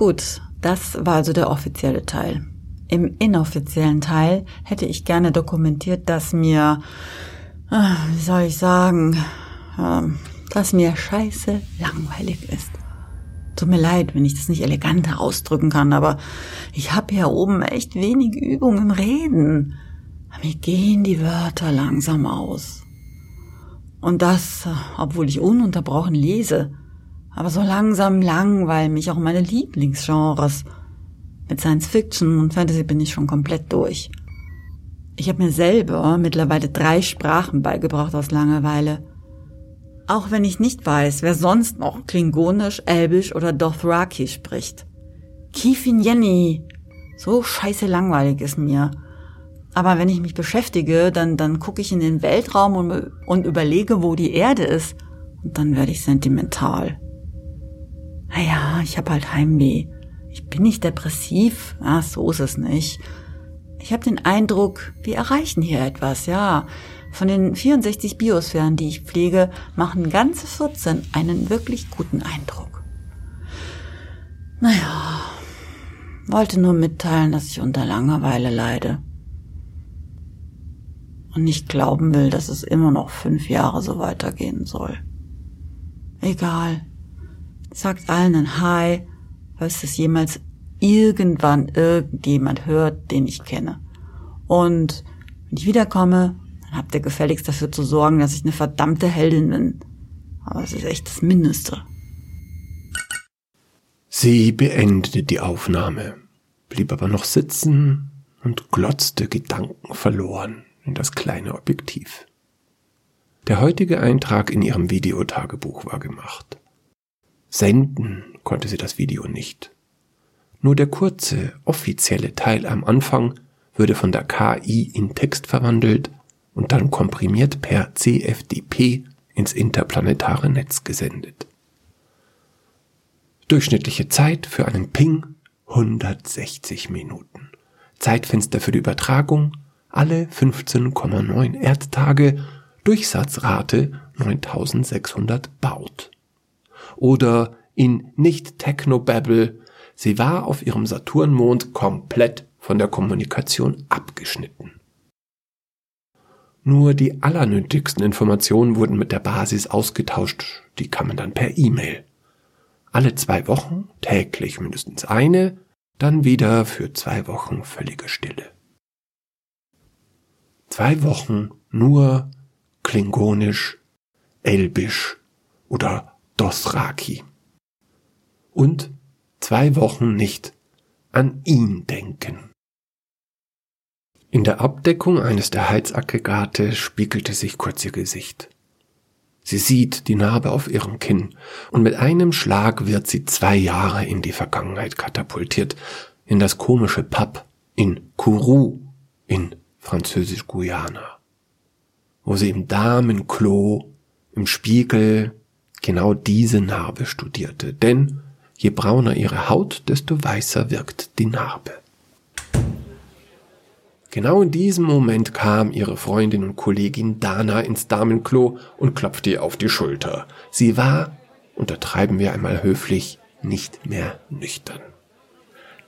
Gut, das war also der offizielle Teil. Im inoffiziellen Teil hätte ich gerne dokumentiert, dass mir, ah, wie soll ich sagen, ähm, dass mir scheiße langweilig ist. Tut mir leid, wenn ich das nicht eleganter ausdrücken kann, aber ich habe hier oben echt wenig Übung im Reden. Mir gehen die Wörter langsam aus. Und das, obwohl ich ununterbrochen lese. Aber so langsam langweilen mich auch meine Lieblingsgenres. Mit Science Fiction und Fantasy bin ich schon komplett durch. Ich habe mir selber mittlerweile drei Sprachen beigebracht aus Langeweile. Auch wenn ich nicht weiß, wer sonst noch Klingonisch, Elbisch oder Dothraki spricht. Kifin Jenny. So scheiße langweilig ist mir. Aber wenn ich mich beschäftige, dann, dann gucke ich in den Weltraum und, und überlege, wo die Erde ist. Und dann werde ich sentimental. Naja, ich habe halt Heimweh. Ich bin nicht depressiv. Ah, so ist es nicht. Ich habe den Eindruck, wir erreichen hier etwas, ja. Von den 64 Biosphären, die ich pflege, machen ganze 14 einen wirklich guten Eindruck. Naja, wollte nur mitteilen, dass ich unter Langeweile leide. Und nicht glauben will, dass es immer noch fünf Jahre so weitergehen soll. Egal. Sagt allen ein Hi, falls es jemals irgendwann irgendjemand hört, den ich kenne. Und wenn ich wiederkomme, dann habt ihr gefälligst dafür zu sorgen, dass ich eine verdammte Heldin bin. Aber es ist echt das Mindeste. Sie beendete die Aufnahme, blieb aber noch sitzen und glotzte Gedanken verloren in das kleine Objektiv. Der heutige Eintrag in ihrem Videotagebuch war gemacht. Senden konnte sie das Video nicht. Nur der kurze, offizielle Teil am Anfang würde von der KI in Text verwandelt und dann komprimiert per CFDP ins interplanetare Netz gesendet. Durchschnittliche Zeit für einen Ping 160 Minuten. Zeitfenster für die Übertragung alle 15,9 Erdtage, Durchsatzrate 9600 Baut. Oder in Nicht-Technobabble, sie war auf ihrem Saturnmond komplett von der Kommunikation abgeschnitten. Nur die allernötigsten Informationen wurden mit der Basis ausgetauscht, die kamen dann per E-Mail. Alle zwei Wochen, täglich mindestens eine, dann wieder für zwei Wochen völlige Stille. Zwei Wochen nur Klingonisch, Elbisch oder Dothraki. Und zwei Wochen nicht an ihn denken. In der Abdeckung eines der Heizaggregate spiegelte sich kurz ihr Gesicht. Sie sieht die Narbe auf ihrem Kinn und mit einem Schlag wird sie zwei Jahre in die Vergangenheit katapultiert, in das komische Pub in Kourou in Französisch-Guyana, wo sie im Damenklo im Spiegel genau diese Narbe studierte, denn je brauner ihre Haut, desto weißer wirkt die Narbe. Genau in diesem Moment kam ihre Freundin und Kollegin Dana ins Damenklo und klopfte ihr auf die Schulter. Sie war, untertreiben wir einmal höflich, nicht mehr nüchtern.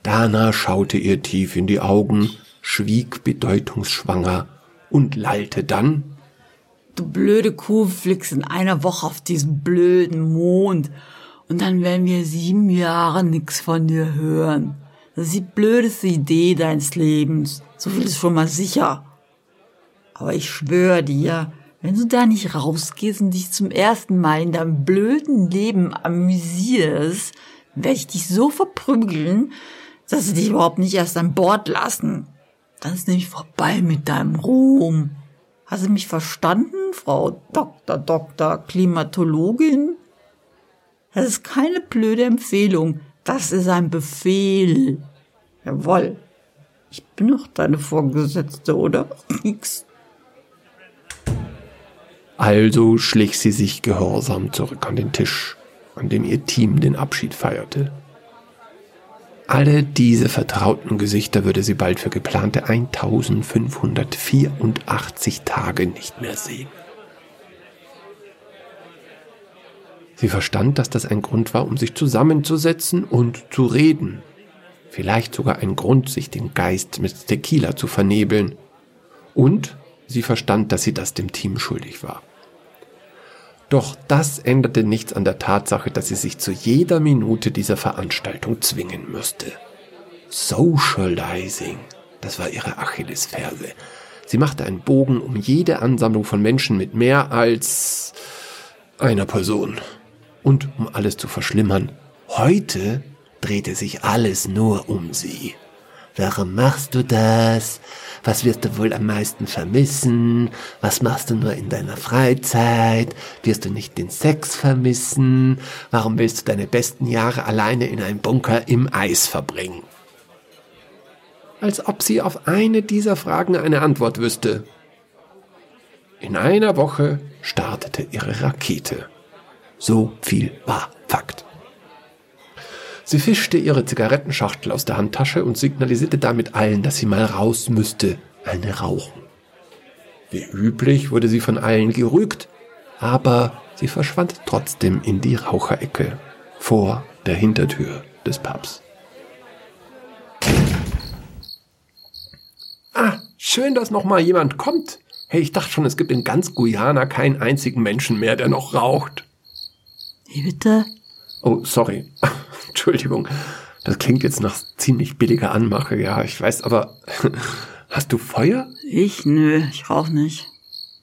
Dana schaute ihr tief in die Augen, schwieg bedeutungsschwanger und lallte dann Du blöde Kuh fliegst in einer Woche auf diesen blöden Mond und dann werden wir sieben Jahre nix von dir hören. Das ist die blödeste Idee deines Lebens. So viel ist schon mal sicher. Aber ich schwöre dir, wenn du da nicht rausgehst und dich zum ersten Mal in deinem blöden Leben amüsierst, werde ich dich so verprügeln, dass sie dich überhaupt nicht erst an Bord lassen. Dann ist nämlich vorbei mit deinem Ruhm. Hast du mich verstanden, Frau Dr. Dr. Klimatologin? Das ist keine blöde Empfehlung. Das ist ein Befehl. Jawoll. Ich bin doch deine Vorgesetzte, oder? Nix. Also schlich sie sich gehorsam zurück an den Tisch, an dem ihr Team den Abschied feierte. Alle diese vertrauten Gesichter würde sie bald für geplante 1584 Tage nicht mehr sehen. Sie verstand, dass das ein Grund war, um sich zusammenzusetzen und zu reden. Vielleicht sogar ein Grund, sich den Geist mit Tequila zu vernebeln. Und sie verstand, dass sie das dem Team schuldig war. Doch das änderte nichts an der Tatsache, dass sie sich zu jeder Minute dieser Veranstaltung zwingen müsste. Socializing, das war ihre Achillesferse. Sie machte einen Bogen um jede Ansammlung von Menschen mit mehr als einer Person. Und um alles zu verschlimmern, heute drehte sich alles nur um sie. Warum machst du das? Was wirst du wohl am meisten vermissen? Was machst du nur in deiner Freizeit? Wirst du nicht den Sex vermissen? Warum willst du deine besten Jahre alleine in einem Bunker im Eis verbringen? Als ob sie auf eine dieser Fragen eine Antwort wüsste. In einer Woche startete ihre Rakete. So viel war Fakt. Sie fischte ihre Zigarettenschachtel aus der Handtasche und signalisierte damit allen, dass sie mal raus müsste, eine rauchen. Wie üblich wurde sie von allen gerügt, aber sie verschwand trotzdem in die Raucherecke vor der Hintertür des Pubs. Ah, schön, dass noch mal jemand kommt. Hey, ich dachte schon, es gibt in ganz Guyana keinen einzigen Menschen mehr, der noch raucht. Wie bitte? Oh, sorry. Entschuldigung. Das klingt jetzt nach ziemlich billiger Anmache, ja, ich weiß, aber hast du Feuer? Ich? Nö, ich rauch nicht.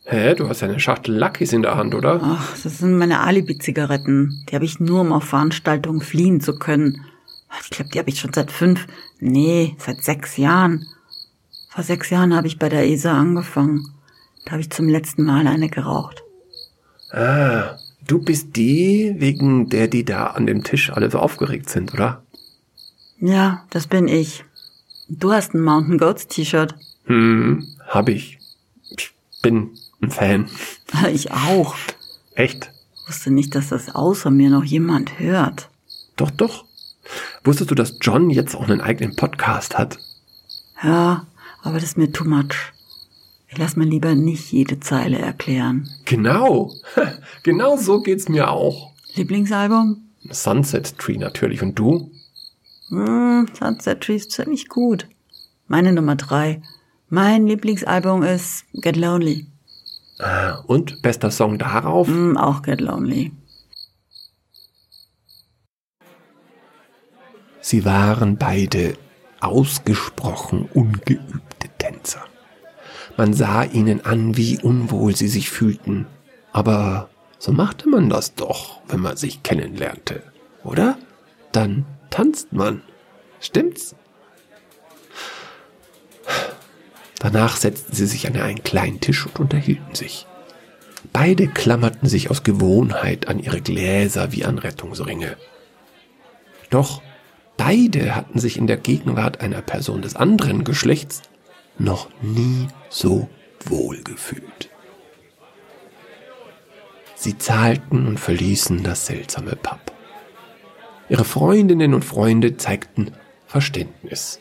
Hä, du hast ja eine Schachtel Luckys in der Hand, oder? Ach, das sind meine Alibi-Zigaretten. Die habe ich nur, um auf Veranstaltungen fliehen zu können. Ich glaube, die habe ich schon seit fünf, nee, seit sechs Jahren. Vor sechs Jahren habe ich bei der ESA angefangen. Da habe ich zum letzten Mal eine geraucht. Ah, Du bist die, wegen der die da an dem Tisch alle so aufgeregt sind, oder? Ja, das bin ich. Du hast ein Mountain Goats T-Shirt. Hm, hab ich. Ich bin ein Fan. Ich auch. Echt? Wusste nicht, dass das außer mir noch jemand hört. Doch, doch. Wusstest du, dass John jetzt auch einen eigenen Podcast hat? Ja, aber das ist mir too much. Ich lass mir lieber nicht jede Zeile erklären. Genau. Genau so geht's mir auch. Lieblingsalbum? Sunset Tree natürlich. Und du? Mm, Sunset Tree ist ziemlich gut. Meine Nummer drei. Mein Lieblingsalbum ist Get Lonely. Ah, und bester Song darauf? Mm, auch Get Lonely. Sie waren beide ausgesprochen ungeübte Tänzer. Man sah ihnen an, wie unwohl sie sich fühlten. Aber so machte man das doch, wenn man sich kennenlernte, oder? Dann tanzt man. Stimmt's? Danach setzten sie sich an einen kleinen Tisch und unterhielten sich. Beide klammerten sich aus Gewohnheit an ihre Gläser wie an Rettungsringe. Doch beide hatten sich in der Gegenwart einer Person des anderen Geschlechts noch nie so wohl gefühlt. Sie zahlten und verließen das seltsame Pub. Ihre Freundinnen und Freunde zeigten Verständnis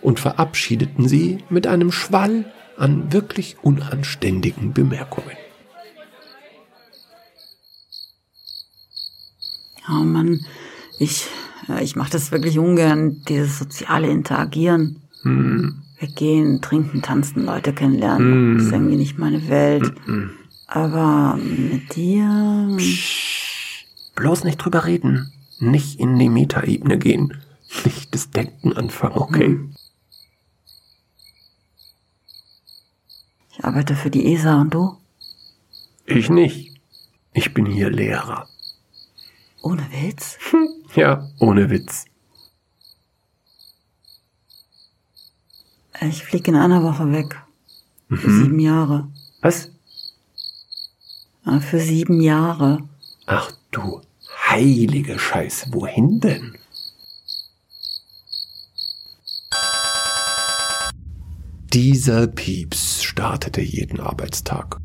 und verabschiedeten sie mit einem Schwall an wirklich unanständigen Bemerkungen. Oh Mann, ich, ich mache das wirklich ungern, dieses soziale Interagieren. Hm. Weggehen, trinken, tanzen, Leute kennenlernen. Mm. Das ist irgendwie nicht meine Welt. Mm Aber mit dir. Psch, bloß nicht drüber reden. Nicht in die Metaebene gehen. Nicht das Denken anfangen, okay? Hm. Ich arbeite für die ESA und du? Ich nicht. Ich bin hier Lehrer. Ohne Witz? ja, ohne Witz. Ich fliege in einer Woche weg. Mhm. Für sieben Jahre. Was? Ja, für sieben Jahre. Ach du heilige Scheiße, wohin denn? Dieser Pieps startete jeden Arbeitstag.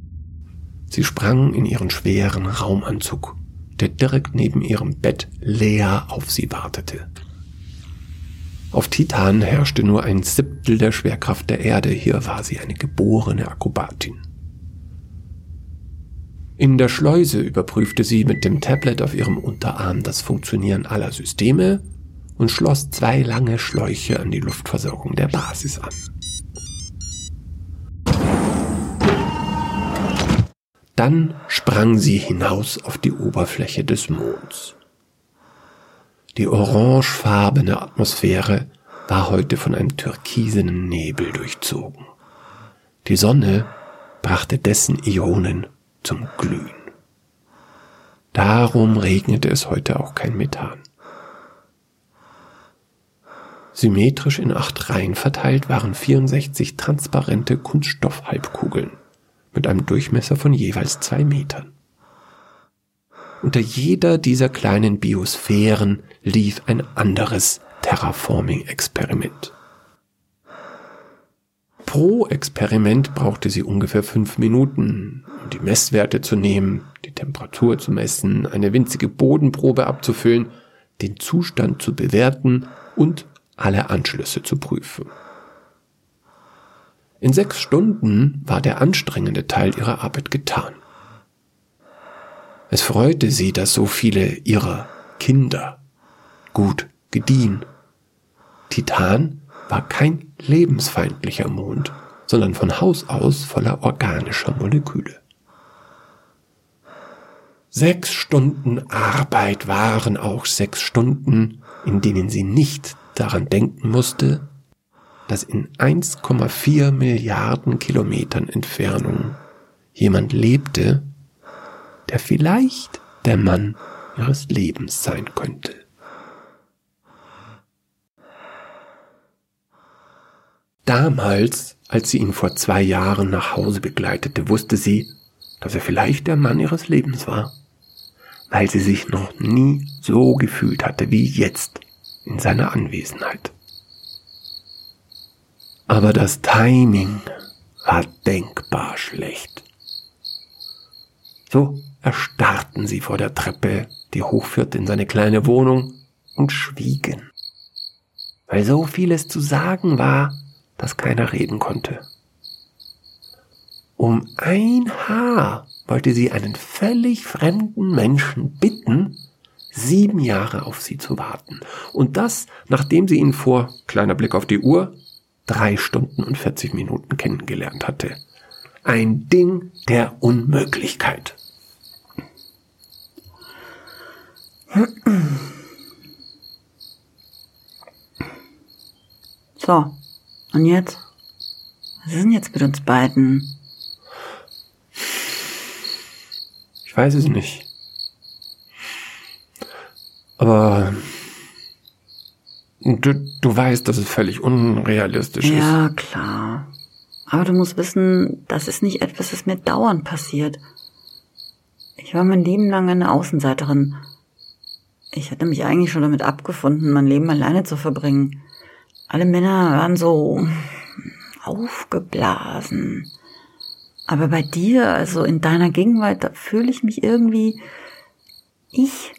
Sie sprang in ihren schweren Raumanzug, der direkt neben ihrem Bett leer auf sie wartete. Auf Titan herrschte nur ein Siebtel der Schwerkraft der Erde, hier war sie eine geborene Akrobatin. In der Schleuse überprüfte sie mit dem Tablet auf ihrem Unterarm das Funktionieren aller Systeme und schloss zwei lange Schläuche an die Luftversorgung der Basis an. Dann sprang sie hinaus auf die Oberfläche des Monds. Die orangefarbene Atmosphäre war heute von einem türkisenen Nebel durchzogen. Die Sonne brachte dessen Ionen zum Glühen. Darum regnete es heute auch kein Methan. Symmetrisch in acht Reihen verteilt waren 64 transparente Kunststoffhalbkugeln mit einem Durchmesser von jeweils zwei Metern. Unter jeder dieser kleinen Biosphären lief ein anderes Terraforming-Experiment. Pro Experiment brauchte sie ungefähr fünf Minuten, um die Messwerte zu nehmen, die Temperatur zu messen, eine winzige Bodenprobe abzufüllen, den Zustand zu bewerten und alle Anschlüsse zu prüfen. In sechs Stunden war der anstrengende Teil ihrer Arbeit getan. Es freute sie, dass so viele ihrer Kinder gut gediehen. Titan war kein lebensfeindlicher Mond, sondern von Haus aus voller organischer Moleküle. Sechs Stunden Arbeit waren auch sechs Stunden, in denen sie nicht daran denken musste, dass in 1,4 Milliarden Kilometern Entfernung jemand lebte, der vielleicht der Mann ihres Lebens sein könnte. Damals, als sie ihn vor zwei Jahren nach Hause begleitete, wusste sie, dass er vielleicht der Mann ihres Lebens war, weil sie sich noch nie so gefühlt hatte wie jetzt in seiner Anwesenheit. Aber das Timing war denkbar schlecht. So erstarrten sie vor der Treppe, die hochführte in seine kleine Wohnung, und schwiegen, weil so vieles zu sagen war, dass keiner reden konnte. Um ein Haar wollte sie einen völlig fremden Menschen bitten, sieben Jahre auf sie zu warten. Und das, nachdem sie ihn vor, kleiner Blick auf die Uhr, drei Stunden und 40 Minuten kennengelernt hatte. Ein Ding der Unmöglichkeit. So, und jetzt? Was ist denn jetzt mit uns beiden? Ich weiß es nicht. Aber Du, du weißt, dass es völlig unrealistisch ist. Ja, klar. Aber du musst wissen, das ist nicht etwas, das mir dauernd passiert. Ich war mein Leben lang eine Außenseiterin. Ich hatte mich eigentlich schon damit abgefunden, mein Leben alleine zu verbringen. Alle Männer waren so aufgeblasen. Aber bei dir, also in deiner Gegenwart, da fühle ich mich irgendwie ich.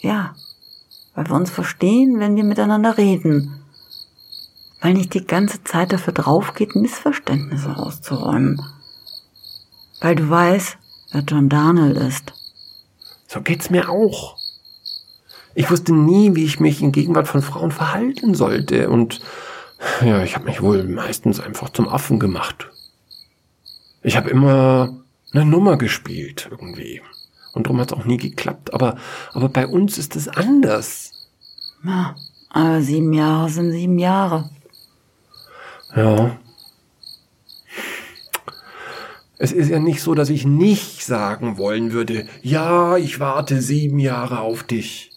Ja, weil wir uns verstehen, wenn wir miteinander reden. Weil nicht die ganze Zeit dafür drauf geht, Missverständnisse auszuräumen. Weil du weißt, wer John Darnell ist. So geht's mir auch. Ich wusste nie, wie ich mich in Gegenwart von Frauen verhalten sollte und ja, ich habe mich wohl meistens einfach zum Affen gemacht. Ich habe immer eine Nummer gespielt irgendwie. Und darum hat es auch nie geklappt. Aber, aber bei uns ist es anders. Ja, aber sieben Jahre sind sieben Jahre. Ja. Es ist ja nicht so, dass ich nicht sagen wollen würde, ja, ich warte sieben Jahre auf dich.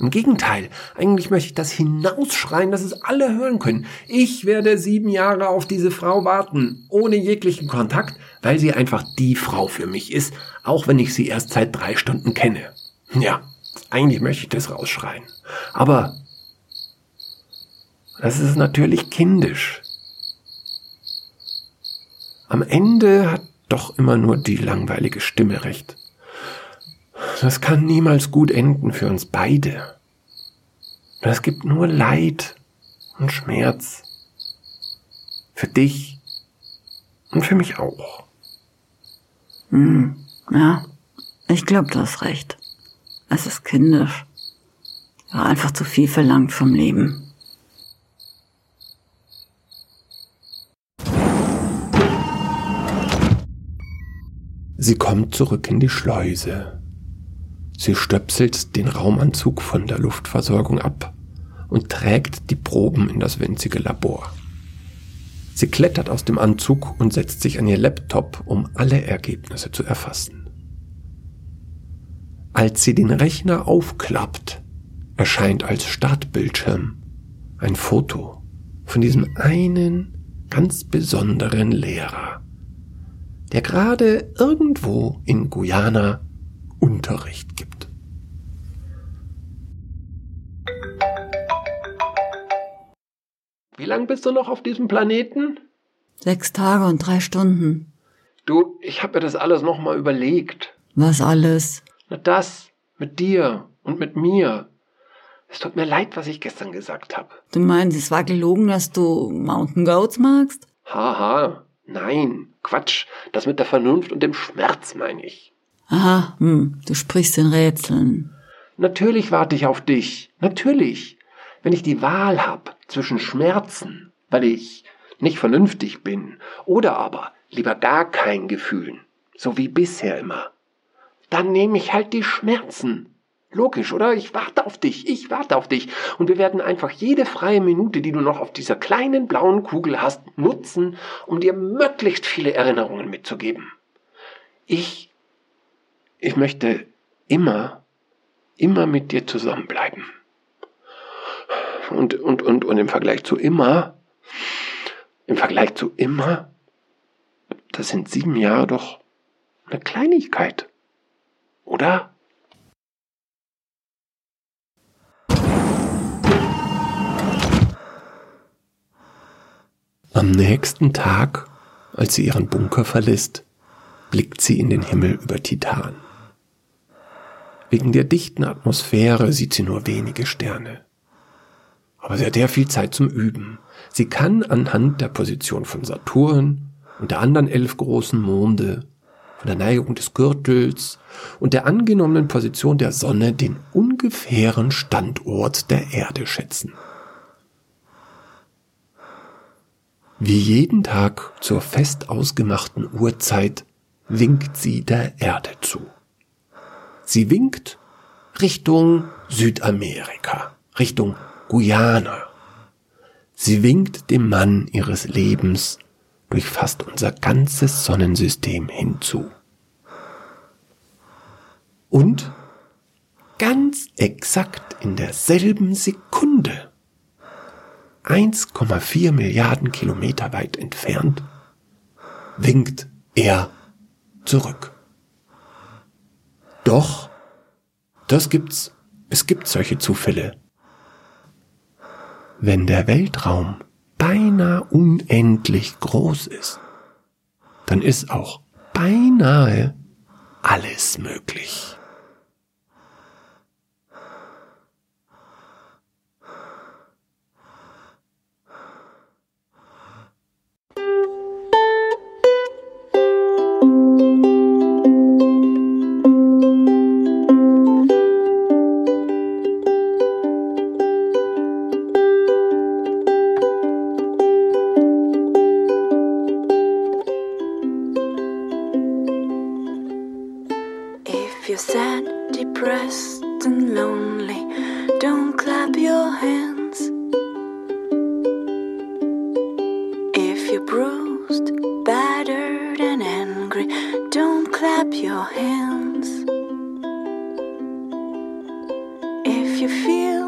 Im Gegenteil, eigentlich möchte ich das hinausschreien, dass es alle hören können. Ich werde sieben Jahre auf diese Frau warten, ohne jeglichen Kontakt, weil sie einfach die Frau für mich ist, auch wenn ich sie erst seit drei Stunden kenne. Ja, eigentlich möchte ich das rausschreien. Aber das ist natürlich kindisch. Am Ende hat doch immer nur die langweilige Stimme recht. Das kann niemals gut enden für uns beide. Das gibt nur Leid und Schmerz. Für dich und für mich auch. Hm, Ja, ich glaube, du hast recht. Es ist kindisch. War einfach zu viel verlangt vom Leben. Sie kommt zurück in die Schleuse. Sie stöpselt den Raumanzug von der Luftversorgung ab und trägt die Proben in das winzige Labor. Sie klettert aus dem Anzug und setzt sich an ihr Laptop, um alle Ergebnisse zu erfassen. Als sie den Rechner aufklappt, erscheint als Startbildschirm ein Foto von diesem einen ganz besonderen Lehrer, der gerade irgendwo in Guyana Unterricht gibt. Wie lang bist du noch auf diesem Planeten? Sechs Tage und drei Stunden. Du, ich habe mir das alles nochmal überlegt. Was alles? Na das, mit dir und mit mir. Es tut mir leid, was ich gestern gesagt habe. Du meinst, es war gelogen, dass du Mountain Goats magst? Haha, nein, Quatsch. Das mit der Vernunft und dem Schmerz meine ich. Aha, hm, du sprichst in Rätseln. Natürlich warte ich auf dich. Natürlich. Wenn ich die Wahl hab zwischen Schmerzen, weil ich nicht vernünftig bin, oder aber lieber gar kein Gefühlen, so wie bisher immer, dann nehme ich halt die Schmerzen. Logisch, oder? Ich warte auf dich, ich warte auf dich. Und wir werden einfach jede freie Minute, die du noch auf dieser kleinen blauen Kugel hast, nutzen, um dir möglichst viele Erinnerungen mitzugeben. Ich, ich möchte immer, immer mit dir zusammenbleiben. Und, und, und, und im Vergleich zu immer, im Vergleich zu immer, das sind sieben Jahre doch eine Kleinigkeit. Oder? Am nächsten Tag, als sie ihren Bunker verlässt, blickt sie in den Himmel über Titan. Wegen der dichten Atmosphäre sieht sie nur wenige Sterne. Aber sie hat ja viel Zeit zum Üben. Sie kann anhand der Position von Saturn und der anderen elf großen Monde von der Neigung des Gürtels und der angenommenen Position der Sonne den ungefähren Standort der Erde schätzen. Wie jeden Tag zur fest ausgemachten Uhrzeit winkt sie der Erde zu. Sie winkt Richtung Südamerika, Richtung Guyana. Sie winkt dem Mann ihres Lebens durch fast unser ganzes Sonnensystem hinzu. Und ganz exakt in derselben Sekunde, 1,4 Milliarden Kilometer weit entfernt, winkt er zurück. Doch, das gibt's, es gibt solche Zufälle. Wenn der Weltraum beinahe unendlich groß ist, dann ist auch beinahe alles möglich. You feel